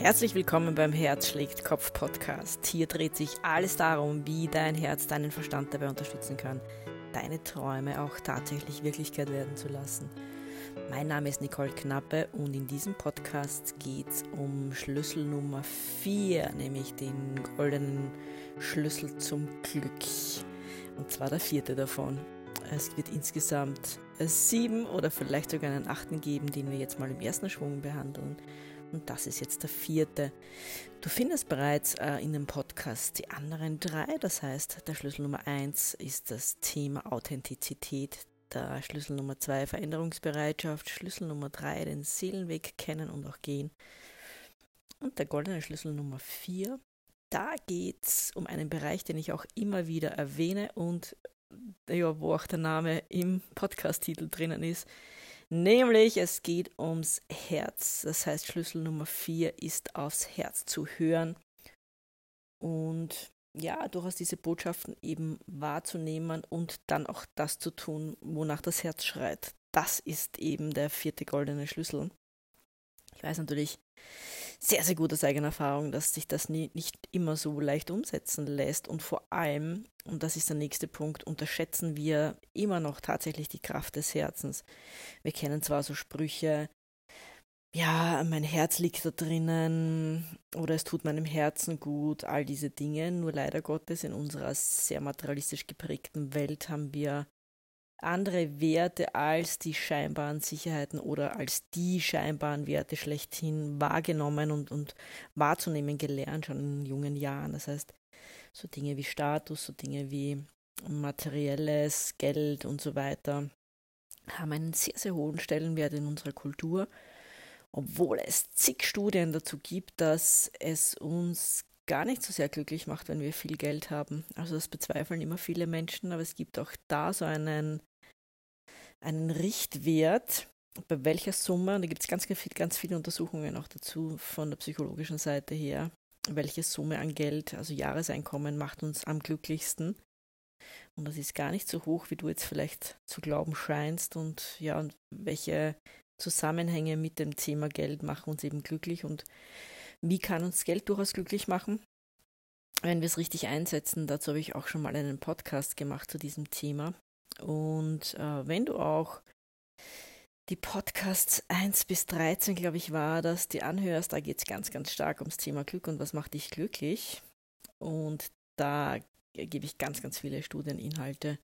Herzlich willkommen beim Herz schlägt Kopf Podcast. Hier dreht sich alles darum, wie dein Herz deinen Verstand dabei unterstützen kann, deine Träume auch tatsächlich Wirklichkeit werden zu lassen. Mein Name ist Nicole Knappe und in diesem Podcast geht es um Schlüssel Nummer 4, nämlich den goldenen Schlüssel zum Glück. Und zwar der vierte davon. Es wird insgesamt sieben oder vielleicht sogar einen achten geben, den wir jetzt mal im ersten Schwung behandeln. Und das ist jetzt der vierte. Du findest bereits äh, in dem Podcast die anderen drei. Das heißt, der Schlüssel Nummer eins ist das Thema Authentizität. Der Schlüssel Nummer zwei Veränderungsbereitschaft. Schlüssel Nummer drei den Seelenweg kennen und auch gehen. Und der goldene Schlüssel Nummer vier. Da geht es um einen Bereich, den ich auch immer wieder erwähne und ja, wo auch der Name im Podcast-Titel drinnen ist Nämlich es geht ums Herz. Das heißt, Schlüssel Nummer 4 ist aufs Herz zu hören und ja, durchaus diese Botschaften eben wahrzunehmen und dann auch das zu tun, wonach das Herz schreit. Das ist eben der vierte goldene Schlüssel. Ich weiß natürlich sehr, sehr gut aus eigener Erfahrung, dass sich das nie, nicht immer so leicht umsetzen lässt. Und vor allem, und das ist der nächste Punkt, unterschätzen wir immer noch tatsächlich die Kraft des Herzens. Wir kennen zwar so Sprüche, ja, mein Herz liegt da drinnen oder es tut meinem Herzen gut, all diese Dinge. Nur leider Gottes in unserer sehr materialistisch geprägten Welt haben wir andere Werte als die scheinbaren Sicherheiten oder als die scheinbaren Werte schlechthin wahrgenommen und, und wahrzunehmen gelernt, schon in jungen Jahren. Das heißt, so Dinge wie Status, so Dinge wie materielles, Geld und so weiter haben einen sehr, sehr hohen Stellenwert in unserer Kultur, obwohl es zig Studien dazu gibt, dass es uns gar nicht so sehr glücklich macht, wenn wir viel Geld haben. Also das bezweifeln immer viele Menschen, aber es gibt auch da so einen einen Richtwert, bei welcher Summe, und da gibt es ganz, ganz viele Untersuchungen auch dazu von der psychologischen Seite her, welche Summe an Geld, also Jahreseinkommen, macht uns am glücklichsten. Und das ist gar nicht so hoch, wie du jetzt vielleicht zu glauben scheinst. Und ja, und welche Zusammenhänge mit dem Thema Geld machen uns eben glücklich und wie kann uns Geld durchaus glücklich machen, wenn wir es richtig einsetzen. Dazu habe ich auch schon mal einen Podcast gemacht zu diesem Thema. Und äh, wenn du auch die Podcasts 1 bis 13, glaube ich, war das, die anhörst, da geht es ganz, ganz stark ums Thema Glück und was macht dich glücklich. Und da gebe ich ganz, ganz viele Studieninhalte,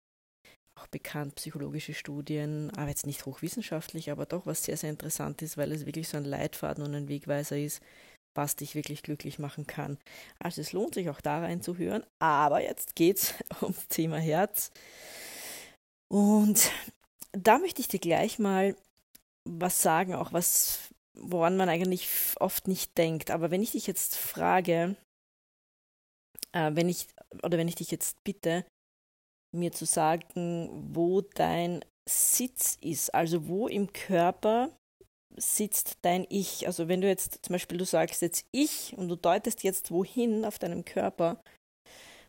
auch bekannt psychologische Studien, aber jetzt nicht hochwissenschaftlich, aber doch was sehr, sehr interessant ist, weil es wirklich so ein Leitfaden und ein Wegweiser ist, was dich wirklich glücklich machen kann. Also es lohnt sich auch da reinzuhören, aber jetzt geht es ums Thema Herz. Und da möchte ich dir gleich mal was sagen, auch was, woran man eigentlich oft nicht denkt. Aber wenn ich dich jetzt frage, äh, wenn ich, oder wenn ich dich jetzt bitte, mir zu sagen, wo dein Sitz ist, also wo im Körper sitzt dein Ich. Also wenn du jetzt zum Beispiel, du sagst jetzt Ich und du deutest jetzt wohin auf deinem Körper,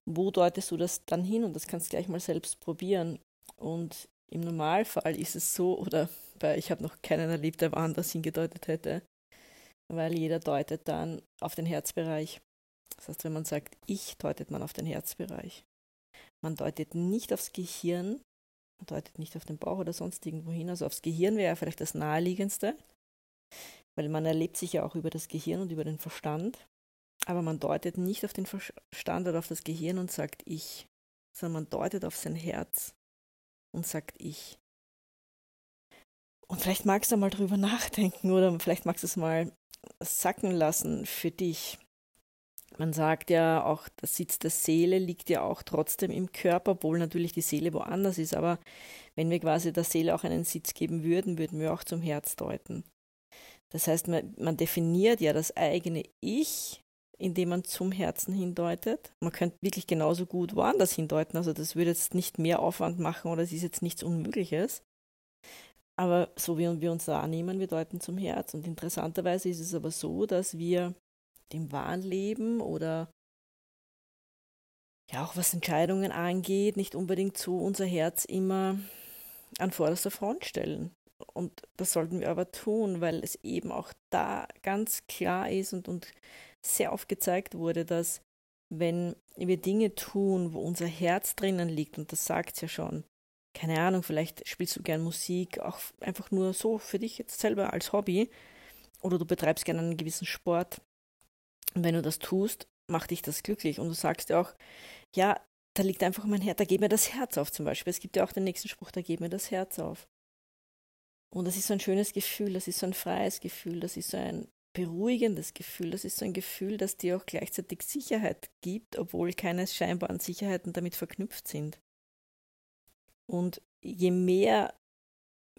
wo deutest du das dann hin? Und das kannst du gleich mal selbst probieren. Und im Normalfall ist es so, oder bei, ich habe noch keinen erlebt, der woanders hingedeutet hätte, weil jeder deutet dann auf den Herzbereich. Das heißt, wenn man sagt ich, deutet man auf den Herzbereich. Man deutet nicht aufs Gehirn, man deutet nicht auf den Bauch oder sonst irgendwo hin. Also aufs Gehirn wäre vielleicht das naheliegendste, weil man erlebt sich ja auch über das Gehirn und über den Verstand. Aber man deutet nicht auf den Verstand oder auf das Gehirn und sagt ich, sondern man deutet auf sein Herz und sagt ich. Und vielleicht magst du mal drüber nachdenken oder vielleicht magst du es mal sacken lassen für dich. Man sagt ja auch, der Sitz der Seele liegt ja auch trotzdem im Körper, obwohl natürlich die Seele woanders ist. Aber wenn wir quasi der Seele auch einen Sitz geben würden, würden wir auch zum Herz deuten. Das heißt, man, man definiert ja das eigene Ich indem man zum Herzen hindeutet. Man könnte wirklich genauso gut woanders hindeuten. Also das würde jetzt nicht mehr Aufwand machen oder es ist jetzt nichts Unmögliches. Aber so wie wir uns wahrnehmen, wir deuten zum Herz. Und interessanterweise ist es aber so, dass wir dem wahren Leben oder ja auch was Entscheidungen angeht, nicht unbedingt so unser Herz immer an vorderster Front stellen. Und das sollten wir aber tun, weil es eben auch da ganz klar ist und, und sehr oft gezeigt wurde, dass wenn wir Dinge tun, wo unser Herz drinnen liegt, und das sagt ja schon, keine Ahnung, vielleicht spielst du gern Musik, auch einfach nur so für dich jetzt selber als Hobby, oder du betreibst gerne einen gewissen Sport. Und wenn du das tust, macht dich das glücklich. Und du sagst ja auch, ja, da liegt einfach mein Herz, da geht mir das Herz auf zum Beispiel. Es gibt ja auch den nächsten Spruch, da geht mir das Herz auf. Und das ist so ein schönes Gefühl, das ist so ein freies Gefühl, das ist so ein beruhigendes Gefühl, das ist so ein Gefühl, das dir auch gleichzeitig Sicherheit gibt, obwohl keine scheinbaren Sicherheiten damit verknüpft sind. Und je mehr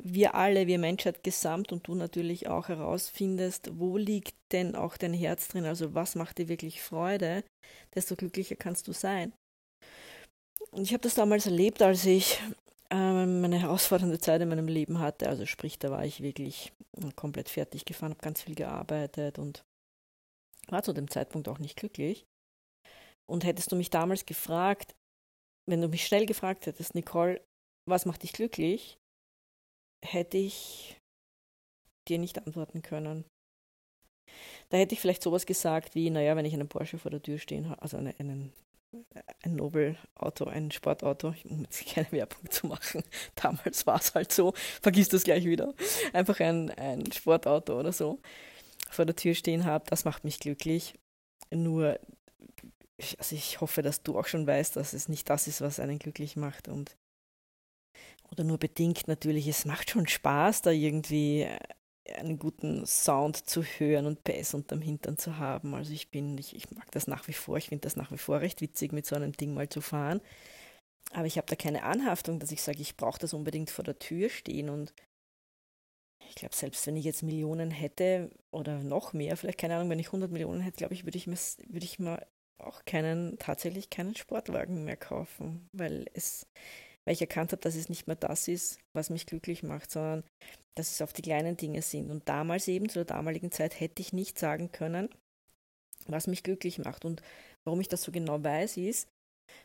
wir alle, wir Menschheit gesamt und du natürlich auch herausfindest, wo liegt denn auch dein Herz drin, also was macht dir wirklich Freude, desto glücklicher kannst du sein. Und ich habe das damals erlebt, als ich ähm, eine herausfordernde Zeit in meinem Leben hatte. Also sprich, da war ich wirklich komplett fertig gefahren, habe ganz viel gearbeitet und war zu dem Zeitpunkt auch nicht glücklich. Und hättest du mich damals gefragt, wenn du mich schnell gefragt hättest, Nicole, was macht dich glücklich, hätte ich dir nicht antworten können. Da hätte ich vielleicht sowas gesagt wie, naja, wenn ich einen Porsche vor der Tür stehen habe, also einen, einen ein Nobel-Auto, ein Sportauto, um jetzt keine Werbung zu machen. Damals war es halt so, vergiss das gleich wieder. Einfach ein, ein Sportauto oder so vor der Tür stehen habe, das macht mich glücklich. Nur, also ich hoffe, dass du auch schon weißt, dass es nicht das ist, was einen glücklich macht und oder nur bedingt natürlich, es macht schon Spaß, da irgendwie einen guten Sound zu hören und Bass unterm Hintern zu haben. Also ich bin, ich, ich mag das nach wie vor, ich finde das nach wie vor recht witzig, mit so einem Ding mal zu fahren. Aber ich habe da keine Anhaftung, dass ich sage, ich brauche das unbedingt vor der Tür stehen. Und ich glaube, selbst wenn ich jetzt Millionen hätte oder noch mehr, vielleicht keine Ahnung, wenn ich 100 Millionen hätte, glaube ich, würde ich mir, würde ich mir auch keinen, tatsächlich keinen Sportwagen mehr kaufen, weil es, weil ich erkannt habe, dass es nicht mehr das ist, was mich glücklich macht, sondern dass es auf die kleinen Dinge sind. Und damals eben, zu der damaligen Zeit, hätte ich nicht sagen können, was mich glücklich macht. Und warum ich das so genau weiß, ist,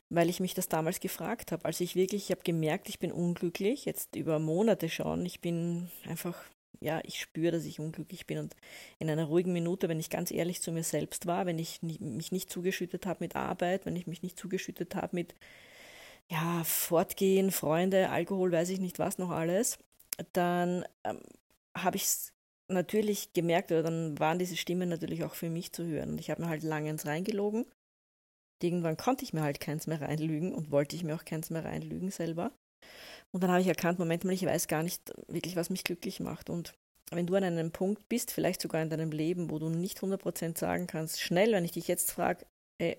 weil ich mich das damals gefragt habe. Also ich wirklich, ich habe gemerkt, ich bin unglücklich, jetzt über Monate schon. Ich bin einfach, ja, ich spüre, dass ich unglücklich bin. Und in einer ruhigen Minute, wenn ich ganz ehrlich zu mir selbst war, wenn ich mich nicht zugeschüttet habe mit Arbeit, wenn ich mich nicht zugeschüttet habe mit, Fortgehen, Freunde, Alkohol, weiß ich nicht was noch alles, dann ähm, habe ich es natürlich gemerkt, oder dann waren diese Stimmen natürlich auch für mich zu hören. Und ich habe mir halt lange ins reingelogen. Irgendwann konnte ich mir halt keins mehr reinlügen und wollte ich mir auch keins mehr reinlügen selber. Und dann habe ich erkannt, Moment mal, ich weiß gar nicht wirklich, was mich glücklich macht. Und wenn du an einem Punkt bist, vielleicht sogar in deinem Leben, wo du nicht 100% sagen kannst, schnell, wenn ich dich jetzt frage,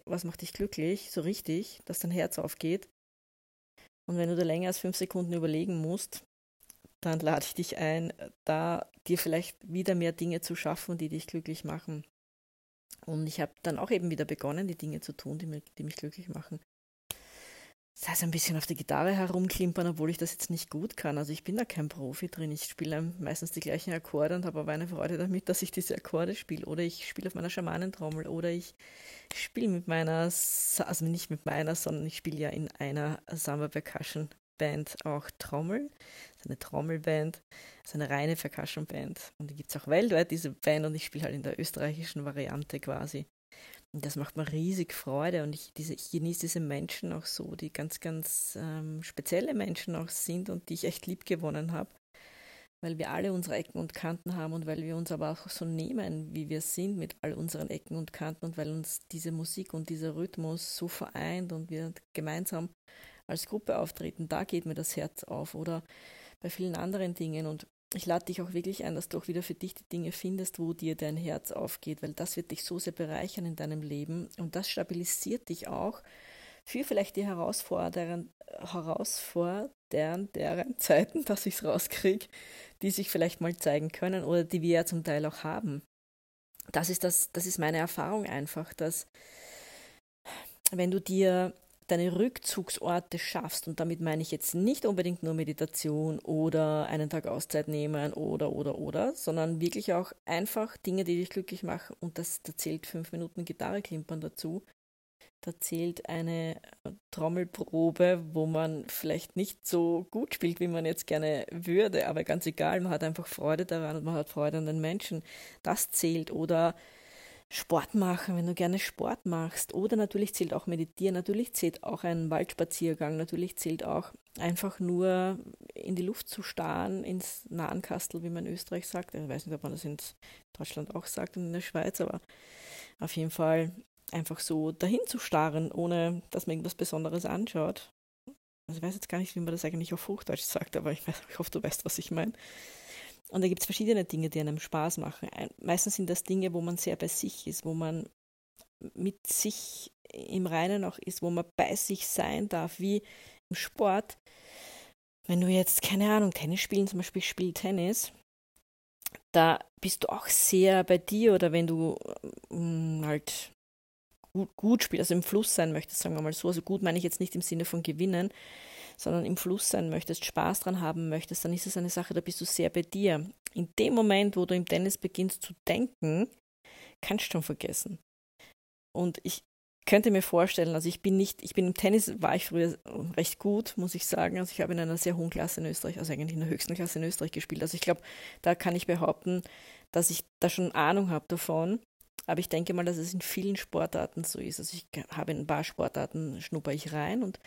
was macht dich glücklich, so richtig, dass dein Herz aufgeht. Und wenn du da länger als fünf Sekunden überlegen musst, dann lade ich dich ein, da dir vielleicht wieder mehr Dinge zu schaffen, die dich glücklich machen. Und ich habe dann auch eben wieder begonnen, die Dinge zu tun, die, mir, die mich glücklich machen. Das heißt, ein bisschen auf der Gitarre herumklimpern, obwohl ich das jetzt nicht gut kann. Also ich bin da kein Profi drin. Ich spiele meistens die gleichen Akkorde und habe aber eine Freude damit, dass ich diese Akkorde spiele. Oder ich spiele auf meiner Schamanentrommel. Oder ich spiele mit meiner, also nicht mit meiner, sondern ich spiele ja in einer Samba Percussion Band auch Trommel. Das ist eine Trommelband, das ist eine reine Percussion-Band. Und die gibt es auch weltweit, diese Band, und ich spiele halt in der österreichischen Variante quasi. Das macht mir riesig Freude und ich, diese, ich genieße diese Menschen auch so, die ganz, ganz ähm, spezielle Menschen auch sind und die ich echt lieb gewonnen habe, weil wir alle unsere Ecken und Kanten haben und weil wir uns aber auch so nehmen, wie wir sind mit all unseren Ecken und Kanten und weil uns diese Musik und dieser Rhythmus so vereint und wir gemeinsam als Gruppe auftreten, da geht mir das Herz auf oder bei vielen anderen Dingen. Und ich lade dich auch wirklich ein, dass du auch wieder für dich die Dinge findest, wo dir dein Herz aufgeht, weil das wird dich so sehr bereichern in deinem Leben und das stabilisiert dich auch für vielleicht die herausfordernden, herausfordernden Zeiten, dass ich es rauskriege, die sich vielleicht mal zeigen können oder die wir ja zum Teil auch haben. Das ist, das, das ist meine Erfahrung einfach, dass wenn du dir deine Rückzugsorte schaffst, und damit meine ich jetzt nicht unbedingt nur Meditation oder einen Tag Auszeit nehmen oder, oder, oder, sondern wirklich auch einfach Dinge, die dich glücklich machen, und das, da zählt fünf Minuten Gitarre klimpern dazu, da zählt eine Trommelprobe, wo man vielleicht nicht so gut spielt, wie man jetzt gerne würde, aber ganz egal, man hat einfach Freude daran und man hat Freude an den Menschen. Das zählt. Oder Sport machen, wenn du gerne Sport machst. Oder natürlich zählt auch Meditieren, natürlich zählt auch ein Waldspaziergang, natürlich zählt auch einfach nur in die Luft zu starren, ins Nahenkastel, wie man in Österreich sagt. Ich weiß nicht, ob man das in Deutschland auch sagt und in der Schweiz, aber auf jeden Fall einfach so dahin zu starren, ohne dass man irgendwas Besonderes anschaut. Also ich weiß jetzt gar nicht, wie man das eigentlich auf Hochdeutsch sagt, aber ich, weiß, ich hoffe, du weißt, was ich meine. Und da gibt es verschiedene Dinge, die einem Spaß machen. Meistens sind das Dinge, wo man sehr bei sich ist, wo man mit sich im Reinen auch ist, wo man bei sich sein darf, wie im Sport. Wenn du jetzt, keine Ahnung, Tennis spielen, zum Beispiel Spiel Tennis, da bist du auch sehr bei dir oder wenn du ähm, halt gut, gut spielst, also im Fluss sein möchtest, sagen wir mal so. Also gut meine ich jetzt nicht im Sinne von gewinnen, sondern im Fluss sein möchtest, Spaß dran haben möchtest, dann ist es eine Sache, da bist du sehr bei dir. In dem Moment, wo du im Tennis beginnst zu denken, kannst du schon vergessen. Und ich könnte mir vorstellen, also ich bin nicht, ich bin im Tennis, war ich früher recht gut, muss ich sagen. Also ich habe in einer sehr hohen Klasse in Österreich, also eigentlich in der höchsten Klasse in Österreich gespielt. Also ich glaube, da kann ich behaupten, dass ich da schon Ahnung habe davon. Aber ich denke mal, dass es in vielen Sportarten so ist. Also ich habe in ein paar Sportarten schnupper ich rein und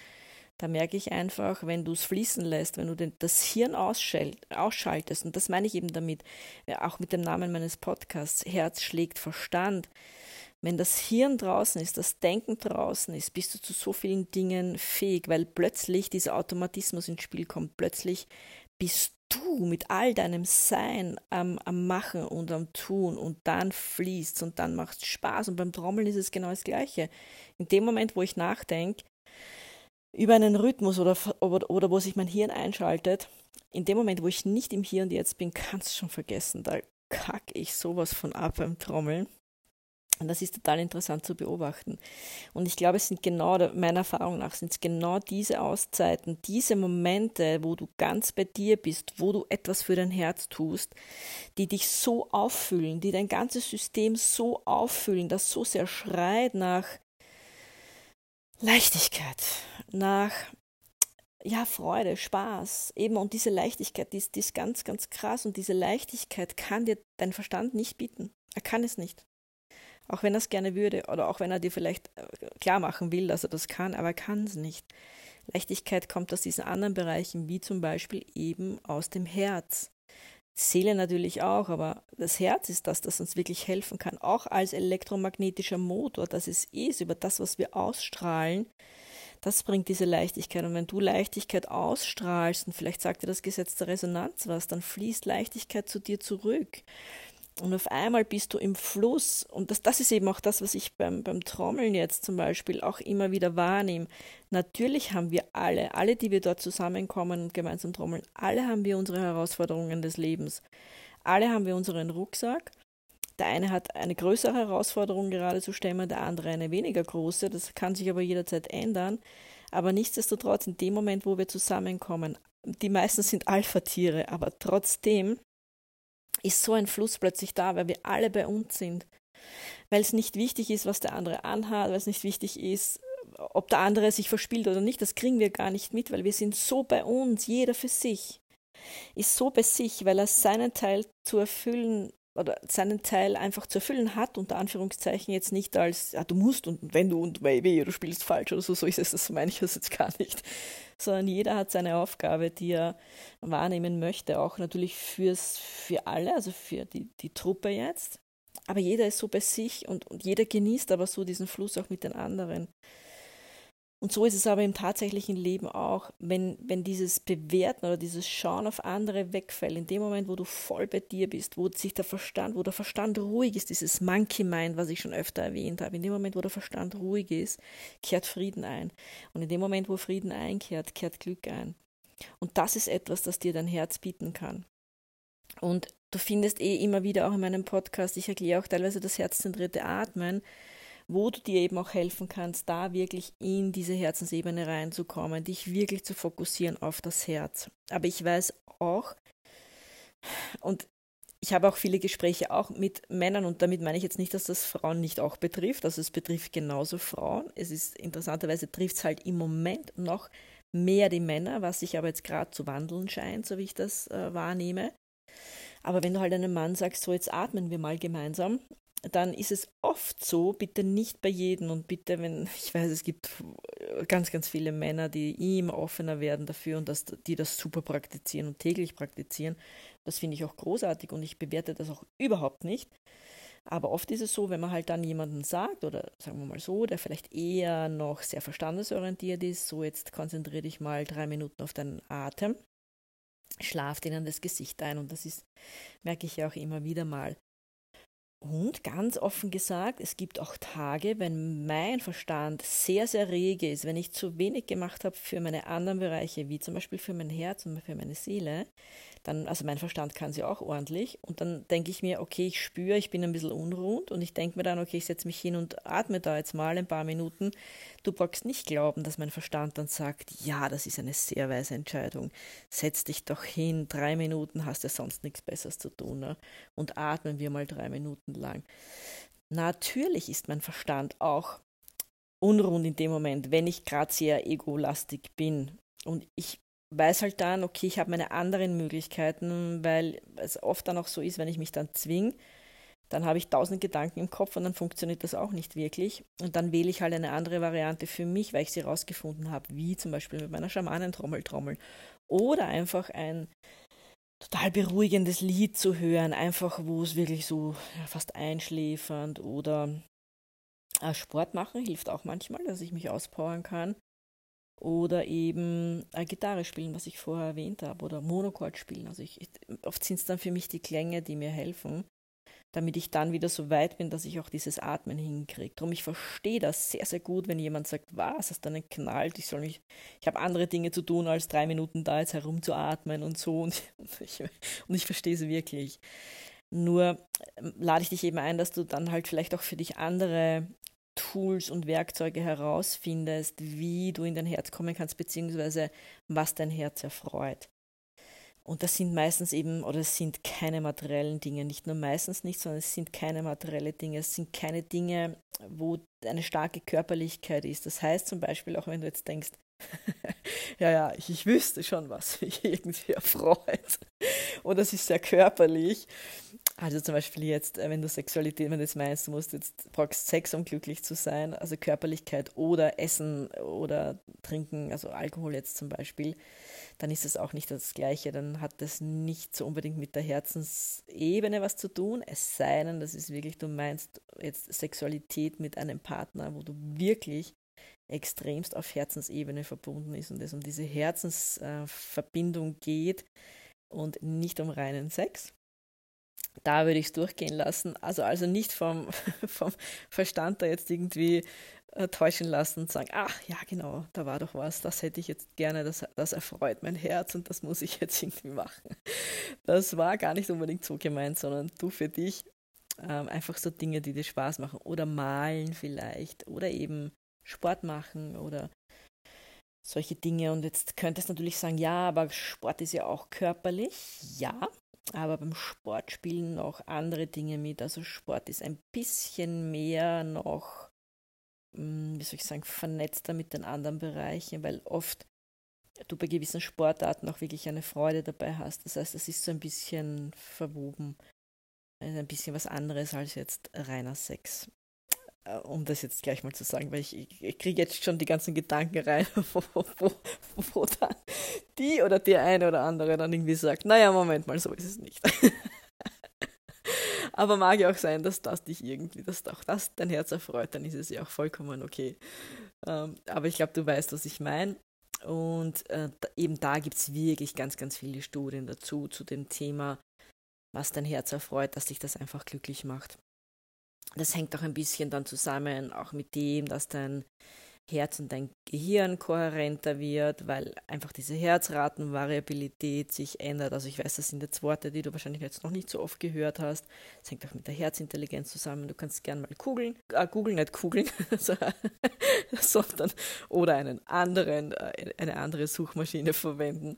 da merke ich einfach, wenn du es fließen lässt, wenn du den, das Hirn ausschaltest, und das meine ich eben damit, auch mit dem Namen meines Podcasts, Herz schlägt Verstand. Wenn das Hirn draußen ist, das Denken draußen ist, bist du zu so vielen Dingen fähig, weil plötzlich dieser Automatismus ins Spiel kommt. Plötzlich bist du mit all deinem Sein am, am Machen und am Tun und dann fließt und dann macht es Spaß. Und beim Trommeln ist es genau das Gleiche. In dem Moment, wo ich nachdenke, über einen Rhythmus oder, oder, oder wo sich mein Hirn einschaltet, in dem Moment, wo ich nicht im Hier und Jetzt bin, kannst du schon vergessen. Da kacke ich sowas von ab beim Trommeln. Und das ist total interessant zu beobachten. Und ich glaube, es sind genau, meiner Erfahrung nach, sind es genau diese Auszeiten, diese Momente, wo du ganz bei dir bist, wo du etwas für dein Herz tust, die dich so auffüllen, die dein ganzes System so auffüllen, das so sehr schreit nach Leichtigkeit, nach ja, Freude, Spaß, eben und diese Leichtigkeit, die ist, die ist ganz, ganz krass und diese Leichtigkeit kann dir dein Verstand nicht bieten. Er kann es nicht. Auch wenn er es gerne würde oder auch wenn er dir vielleicht äh, klar machen will, dass er das kann, aber er kann es nicht. Leichtigkeit kommt aus diesen anderen Bereichen, wie zum Beispiel eben aus dem Herz. Seele natürlich auch, aber das Herz ist das, das uns wirklich helfen kann, auch als elektromagnetischer Motor, das es ist, über das, was wir ausstrahlen, das bringt diese Leichtigkeit. Und wenn du Leichtigkeit ausstrahlst, und vielleicht sagt dir das Gesetz der Resonanz was, dann fließt Leichtigkeit zu dir zurück. Und auf einmal bist du im Fluss. Und das, das ist eben auch das, was ich beim, beim Trommeln jetzt zum Beispiel auch immer wieder wahrnehme. Natürlich haben wir alle, alle, die wir dort zusammenkommen und gemeinsam trommeln, alle haben wir unsere Herausforderungen des Lebens. Alle haben wir unseren Rucksack. Der eine hat eine größere Herausforderung gerade zu stemmen, der andere eine weniger große. Das kann sich aber jederzeit ändern. Aber nichtsdestotrotz, in dem Moment, wo wir zusammenkommen, die meisten sind Alpha-Tiere, aber trotzdem ist so ein Fluss plötzlich da, weil wir alle bei uns sind. Weil es nicht wichtig ist, was der andere anhat, weil es nicht wichtig ist, ob der andere sich verspielt oder nicht, das kriegen wir gar nicht mit, weil wir sind so bei uns, jeder für sich. Ist so bei sich, weil er seinen Teil zu erfüllen oder seinen Teil einfach zu erfüllen hat, unter Anführungszeichen jetzt nicht als, ja, du musst und wenn du und weh, du spielst falsch oder so, so ist es, das meine ich das jetzt gar nicht, sondern jeder hat seine Aufgabe, die er wahrnehmen möchte, auch natürlich fürs, für alle, also für die, die Truppe jetzt, aber jeder ist so bei sich und, und jeder genießt aber so diesen Fluss auch mit den anderen. Und so ist es aber im tatsächlichen Leben auch, wenn, wenn dieses Bewerten oder dieses Schauen auf andere wegfällt, in dem Moment, wo du voll bei dir bist, wo sich der Verstand, wo der Verstand ruhig ist, dieses Monkey Mind, was ich schon öfter erwähnt habe, in dem Moment, wo der Verstand ruhig ist, kehrt Frieden ein. Und in dem Moment, wo Frieden einkehrt, kehrt Glück ein. Und das ist etwas, das dir dein Herz bieten kann. Und du findest eh immer wieder auch in meinem Podcast, ich erkläre auch teilweise das herzenzentrierte Atmen, wo du dir eben auch helfen kannst, da wirklich in diese Herzensebene reinzukommen, dich wirklich zu fokussieren auf das Herz. Aber ich weiß auch, und ich habe auch viele Gespräche auch mit Männern und damit meine ich jetzt nicht, dass das Frauen nicht auch betrifft. Also es betrifft genauso Frauen. Es ist interessanterweise trifft es halt im Moment noch mehr die Männer, was sich aber jetzt gerade zu wandeln scheint, so wie ich das äh, wahrnehme. Aber wenn du halt einem Mann sagst, so jetzt atmen wir mal gemeinsam, dann ist es oft so, bitte nicht bei jedem und bitte, wenn, ich weiß, es gibt ganz, ganz viele Männer, die immer offener werden dafür und dass, die das super praktizieren und täglich praktizieren. Das finde ich auch großartig und ich bewerte das auch überhaupt nicht. Aber oft ist es so, wenn man halt dann jemanden sagt, oder sagen wir mal so, der vielleicht eher noch sehr verstandesorientiert ist, so jetzt konzentriere dich mal drei Minuten auf deinen Atem, schlaft ihnen das Gesicht ein und das ist, merke ich ja auch immer wieder mal. Und ganz offen gesagt, es gibt auch Tage, wenn mein Verstand sehr, sehr rege ist, wenn ich zu wenig gemacht habe für meine anderen Bereiche, wie zum Beispiel für mein Herz und für meine Seele, dann, also mein Verstand kann sie auch ordentlich. Und dann denke ich mir, okay, ich spüre, ich bin ein bisschen unruhend und ich denke mir dann, okay, ich setze mich hin und atme da jetzt mal ein paar Minuten. Du brauchst nicht glauben, dass mein Verstand dann sagt, ja, das ist eine sehr weise Entscheidung. Setz dich doch hin, drei Minuten hast du sonst nichts Besseres zu tun. Ne? Und atmen wir mal drei Minuten lang. Natürlich ist mein Verstand auch unruhend in dem Moment, wenn ich gerade sehr egolastig bin. Und ich weiß halt dann, okay, ich habe meine anderen Möglichkeiten, weil es oft dann auch so ist, wenn ich mich dann zwinge, dann habe ich tausend Gedanken im Kopf und dann funktioniert das auch nicht wirklich. Und dann wähle ich halt eine andere Variante für mich, weil ich sie rausgefunden habe, wie zum Beispiel mit meiner Schamanentrommel trommeln. Oder einfach ein total beruhigendes Lied zu hören, einfach wo es wirklich so ja, fast einschläfernd oder äh, Sport machen hilft auch manchmal, dass ich mich auspowern kann. Oder eben äh, Gitarre spielen, was ich vorher erwähnt habe, oder Monochord spielen. Also ich, oft sind es dann für mich die Klänge, die mir helfen, damit ich dann wieder so weit bin, dass ich auch dieses Atmen hinkriege. Darum, ich verstehe das sehr, sehr gut, wenn jemand sagt, was, hast einen knallt, ich soll mich, ich habe andere Dinge zu tun, als drei Minuten da jetzt herumzuatmen und so. Und, ich, und ich verstehe es wirklich. Nur ähm, lade ich dich eben ein, dass du dann halt vielleicht auch für dich andere Tools und Werkzeuge herausfindest, wie du in dein Herz kommen kannst, beziehungsweise was dein Herz erfreut. Und das sind meistens eben, oder es sind keine materiellen Dinge, nicht nur meistens nicht, sondern es sind keine materiellen Dinge, es sind keine Dinge, wo eine starke Körperlichkeit ist. Das heißt zum Beispiel, auch wenn du jetzt denkst, ja, ja, ich, ich wüsste schon, was mich irgendwie erfreut. Und das ist sehr körperlich. Also zum Beispiel jetzt, äh, wenn du Sexualität, wenn du das meinst, du musst jetzt brauchst Sex, um glücklich zu sein, also Körperlichkeit oder Essen oder Trinken, also Alkohol jetzt zum Beispiel, dann ist es auch nicht das Gleiche. Dann hat das nicht so unbedingt mit der Herzensebene was zu tun. Es sei denn, das ist wirklich, du meinst jetzt Sexualität mit einem Partner, wo du wirklich extremst auf Herzensebene verbunden ist und es um diese Herzensverbindung geht und nicht um reinen Sex da würde ich es durchgehen lassen. Also, also nicht vom, vom Verstand da jetzt irgendwie äh, täuschen lassen und sagen, ach ja, genau, da war doch was, das hätte ich jetzt gerne, das, das erfreut mein Herz und das muss ich jetzt irgendwie machen. Das war gar nicht unbedingt so gemeint, sondern du für dich ähm, einfach so Dinge, die dir Spaß machen oder malen vielleicht oder eben Sport machen oder solche Dinge. Und jetzt könntest du natürlich sagen, ja, aber Sport ist ja auch körperlich. Ja, aber beim Sport spielen noch andere Dinge mit. Also Sport ist ein bisschen mehr noch, hm, wie soll ich sagen, vernetzter mit den anderen Bereichen, weil oft du bei gewissen Sportarten auch wirklich eine Freude dabei hast. Das heißt, es ist so ein bisschen verwoben. Ein bisschen was anderes als jetzt reiner Sex. Äh, um das jetzt gleich mal zu sagen, weil ich, ich kriege jetzt schon die ganzen Gedanken rein, wo, wo, wo, dann die oder der eine oder andere dann irgendwie sagt, naja, Moment mal, so ist es nicht. Aber mag ja auch sein, dass das dich irgendwie, dass auch das dein Herz erfreut, dann ist es ja auch vollkommen okay. Ähm, aber ich glaube, du weißt, was ich meine. Und äh, eben da gibt es wirklich ganz, ganz viele Studien dazu, zu dem Thema, was dein Herz erfreut, dass dich das einfach glücklich macht. Das hängt auch ein bisschen dann zusammen, auch mit dem, dass dein Herz und dein Gehirn kohärenter wird, weil einfach diese Herzratenvariabilität sich ändert. Also ich weiß, das sind jetzt Worte, die du wahrscheinlich jetzt noch nicht so oft gehört hast. Das hängt auch mit der Herzintelligenz zusammen. Du kannst gerne mal googeln, äh, googeln, nicht googeln, sondern oder einen anderen, äh, eine andere Suchmaschine verwenden.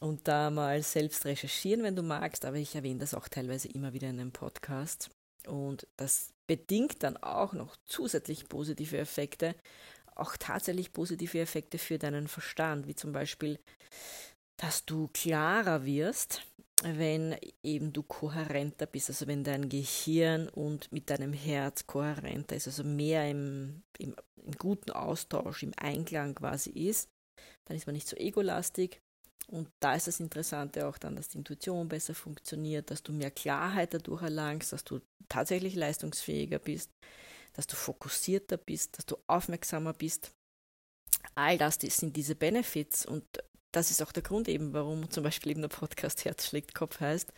und da mal selbst recherchieren, wenn du magst, aber ich erwähne das auch teilweise immer wieder in einem Podcast. Und das bedingt dann auch noch zusätzlich positive Effekte, auch tatsächlich positive Effekte für deinen Verstand, wie zum Beispiel, dass du klarer wirst, wenn eben du kohärenter bist, also wenn dein Gehirn und mit deinem Herz kohärenter ist, also mehr im, im, im guten Austausch, im Einklang quasi ist, dann ist man nicht so egolastig. Und da ist das Interessante auch dann, dass die Intuition besser funktioniert, dass du mehr Klarheit dadurch erlangst, dass du tatsächlich leistungsfähiger bist, dass du fokussierter bist, dass du aufmerksamer bist. All das sind diese Benefits und das ist auch der Grund eben, warum zum Beispiel eben der Podcast Herz schlägt Kopf heißt,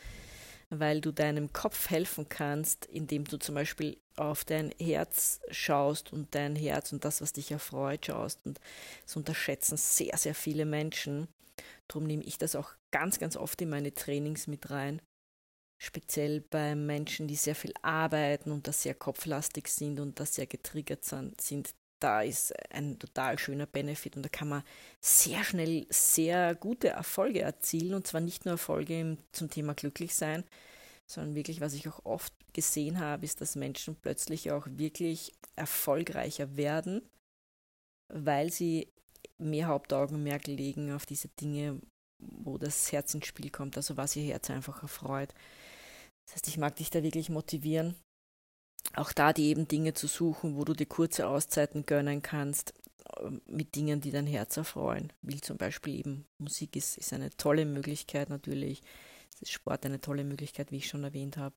weil du deinem Kopf helfen kannst, indem du zum Beispiel auf dein Herz schaust und dein Herz und das, was dich erfreut, schaust. Und das unterschätzen sehr, sehr viele Menschen. Darum nehme ich das auch ganz, ganz oft in meine Trainings mit rein. Speziell bei Menschen, die sehr viel arbeiten und das sehr kopflastig sind und das sehr getriggert sind, da ist ein total schöner Benefit und da kann man sehr schnell sehr gute Erfolge erzielen und zwar nicht nur Erfolge zum Thema glücklich sein, sondern wirklich, was ich auch oft gesehen habe, ist, dass Menschen plötzlich auch wirklich erfolgreicher werden, weil sie mehr Hauptaugenmerk legen auf diese Dinge, wo das Herz ins Spiel kommt, also was ihr Herz einfach erfreut. Das heißt, ich mag dich da wirklich motivieren, auch da die eben Dinge zu suchen, wo du dir kurze Auszeiten gönnen kannst, ähm, mit Dingen, die dein Herz erfreuen. Wie zum Beispiel eben Musik ist, ist eine tolle Möglichkeit natürlich. Es ist Sport eine tolle Möglichkeit, wie ich schon erwähnt habe.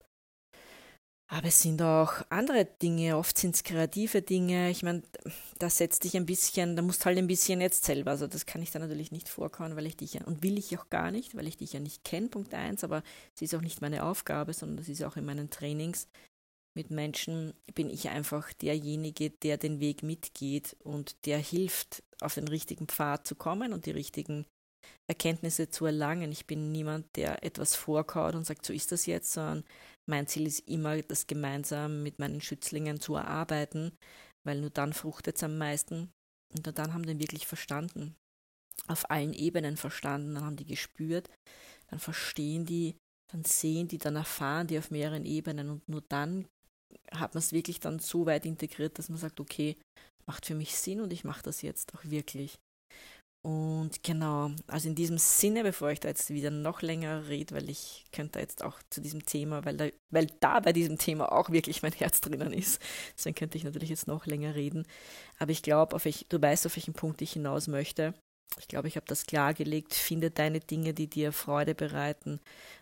Aber es sind auch andere Dinge, oft sind es kreative Dinge. Ich meine, da setzt dich ein bisschen, da musst halt ein bisschen jetzt selber. Also das kann ich da natürlich nicht vorkauen, weil ich dich ja, und will ich auch gar nicht, weil ich dich ja nicht kenne, Punkt eins, aber es ist auch nicht meine Aufgabe, sondern das ist auch in meinen Trainings, mit Menschen bin ich einfach derjenige, der den Weg mitgeht und der hilft, auf den richtigen Pfad zu kommen und die richtigen Erkenntnisse zu erlangen. Ich bin niemand, der etwas vorkaut und sagt, so ist das jetzt, sondern mein Ziel ist immer, das gemeinsam mit meinen Schützlingen zu erarbeiten, weil nur dann fruchtet es am meisten. Und nur dann haben die wirklich verstanden, auf allen Ebenen verstanden, dann haben die gespürt, dann verstehen die, dann sehen die, dann erfahren die auf mehreren Ebenen. Und nur dann hat man es wirklich dann so weit integriert, dass man sagt, okay, macht für mich Sinn und ich mache das jetzt auch wirklich. Und genau, also in diesem Sinne, bevor ich da jetzt wieder noch länger rede, weil ich könnte jetzt auch zu diesem Thema, weil da, weil da bei diesem Thema auch wirklich mein Herz drinnen ist, deswegen könnte ich natürlich jetzt noch länger reden. Aber ich glaube, du weißt, auf welchen Punkt ich hinaus möchte. Ich glaube, ich habe das klargelegt. Finde deine Dinge, die dir Freude bereiten,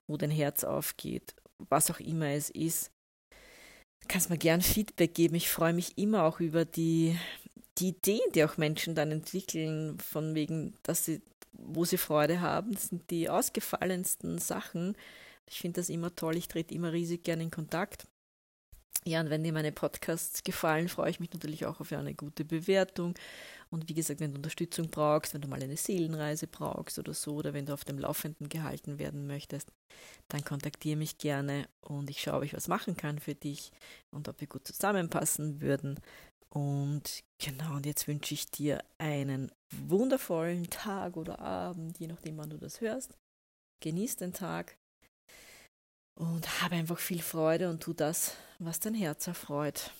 wo dein Herz aufgeht, was auch immer es ist kannst mir gern Feedback geben. Ich freue mich immer auch über die, die Ideen, die auch Menschen dann entwickeln, von wegen, dass sie, wo sie Freude haben. Sind die ausgefallensten Sachen. Ich finde das immer toll. Ich trete immer riesig gern in Kontakt. Ja, und wenn dir meine Podcasts gefallen, freue ich mich natürlich auch auf eine gute Bewertung. Und wie gesagt, wenn du Unterstützung brauchst, wenn du mal eine Seelenreise brauchst oder so, oder wenn du auf dem Laufenden gehalten werden möchtest, dann kontaktiere mich gerne und ich schaue, ob ich was machen kann für dich und ob wir gut zusammenpassen würden. Und genau, und jetzt wünsche ich dir einen wundervollen Tag oder Abend, je nachdem, wann du das hörst. Genieß den Tag und habe einfach viel Freude und tu das, was dein Herz erfreut.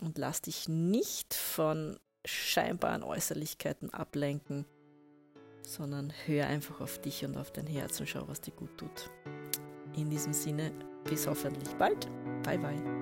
Und lass dich nicht von scheinbaren Äußerlichkeiten ablenken, sondern hör einfach auf dich und auf dein Herz und schau, was dir gut tut. In diesem Sinne, bis hoffentlich bald. Bye bye.